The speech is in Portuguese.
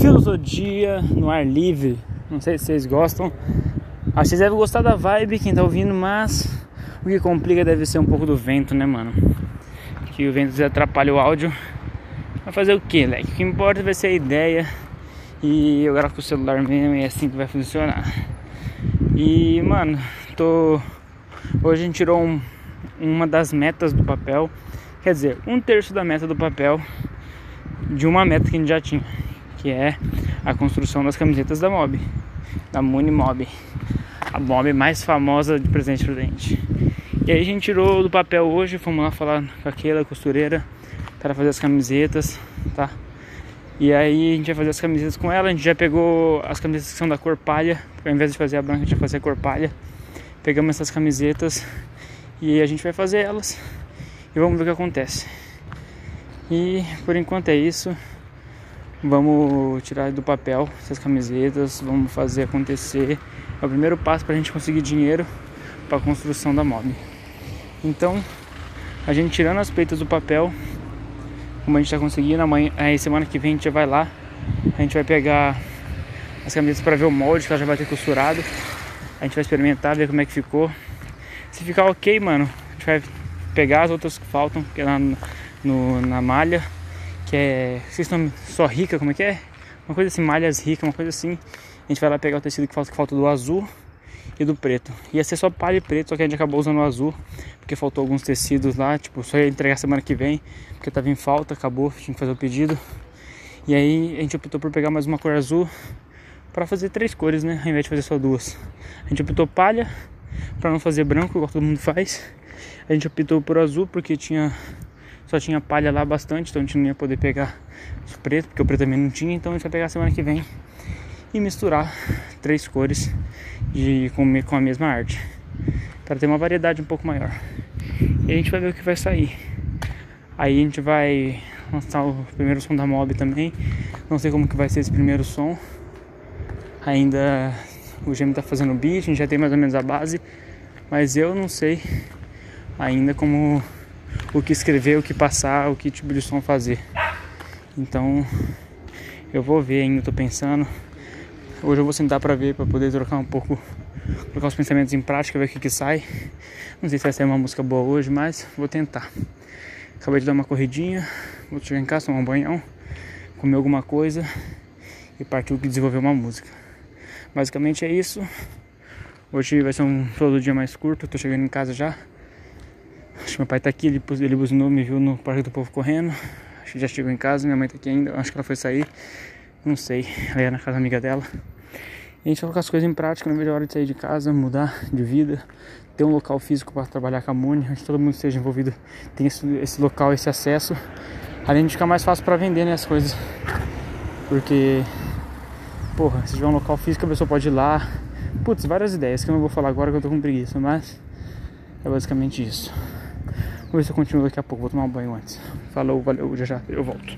filosofia no ar livre. Não sei se vocês gostam. Acho que vocês devem gostar da vibe, quem tá ouvindo, mas o que complica deve ser um pouco do vento, né, mano? Que o vento atrapalha o áudio. Vai fazer o que, leque? O que importa vai ser a ideia. E eu gravo com o celular mesmo e é assim que vai funcionar. E, mano, tô. Hoje a gente tirou um, uma das metas do papel. Quer dizer, um terço da meta do papel de uma meta que a gente já tinha que é a construção das camisetas da Mob, da Muni Mob, a Mob mais famosa de presente Prudente. E aí a gente tirou do papel hoje, fomos lá falar com aquela costureira para fazer as camisetas, tá? E aí a gente vai fazer as camisetas com ela, a gente já pegou as camisetas que são da cor palha, ao invés de fazer a branca a gente vai fazer a cor palha. Pegamos essas camisetas e a gente vai fazer elas e vamos ver o que acontece. E por enquanto é isso. Vamos tirar do papel essas camisetas, vamos fazer acontecer. É o primeiro passo para a gente conseguir dinheiro para a construção da mob. Então, a gente tirando as peitas do papel, como a gente está conseguindo, amanhã, aí semana que vem a gente já vai lá, a gente vai pegar as camisetas para ver o molde que ela já vai ter costurado. A gente vai experimentar, ver como é que ficou. Se ficar ok, mano, a gente vai pegar as outras que faltam, que é lá no, na malha que é. Vocês estão só rica, como é que é? Uma coisa assim, malhas ricas, uma coisa assim. A gente vai lá pegar o tecido que falta, que falta do azul e do preto. Ia ser só palha e preto, só que a gente acabou usando o azul, porque faltou alguns tecidos lá, tipo, só ia entregar semana que vem, porque tava em falta, acabou, tinha que fazer o pedido. E aí a gente optou por pegar mais uma cor azul para fazer três cores, né? Ao invés de fazer só duas. A gente optou palha para não fazer branco, igual todo mundo faz. A gente optou por azul porque tinha só tinha palha lá bastante, então a gente não ia poder pegar o preto, porque o preto também não tinha, então a gente vai pegar semana que vem e misturar três cores de, com, com a mesma arte, para ter uma variedade um pouco maior. E a gente vai ver o que vai sair. Aí a gente vai lançar o primeiro som da mob também. Não sei como que vai ser esse primeiro som. Ainda o Gêmeo tá fazendo o beat, a gente já tem mais ou menos a base, mas eu não sei ainda como o que escrever, o que passar, o que tipo de som fazer. Então eu vou ver ainda, tô pensando. Hoje eu vou sentar pra ver, pra poder trocar um pouco, colocar os pensamentos em prática, ver o que que sai. Não sei se vai sair uma música boa hoje, mas vou tentar. Acabei de dar uma corridinha, vou chegar em casa, tomar um banhão, comer alguma coisa e partir desenvolver uma música. Basicamente é isso. Hoje vai ser um todo dia mais curto, tô chegando em casa já. Acho que meu pai tá aqui, ele, ele buzinou, me viu no Parque do Povo correndo. Acho que já chegou em casa, minha mãe tá aqui ainda, acho que ela foi sair. Não sei, ela ia na casa amiga dela. E a gente colocar as coisas em prática, não vejo a hora de sair de casa, mudar de vida, ter um local físico para trabalhar com a Muni, onde todo mundo esteja envolvido, tem esse, esse local, esse acesso. Além de ficar mais fácil para vender né, as coisas. Porque, porra, se tiver um local físico, a pessoa pode ir lá. Putz, várias ideias que eu não vou falar agora que eu tô com preguiça, mas é basicamente isso. Vou ver se eu continuo daqui a pouco. Vou tomar um banho antes. Falou, valeu, já já eu volto.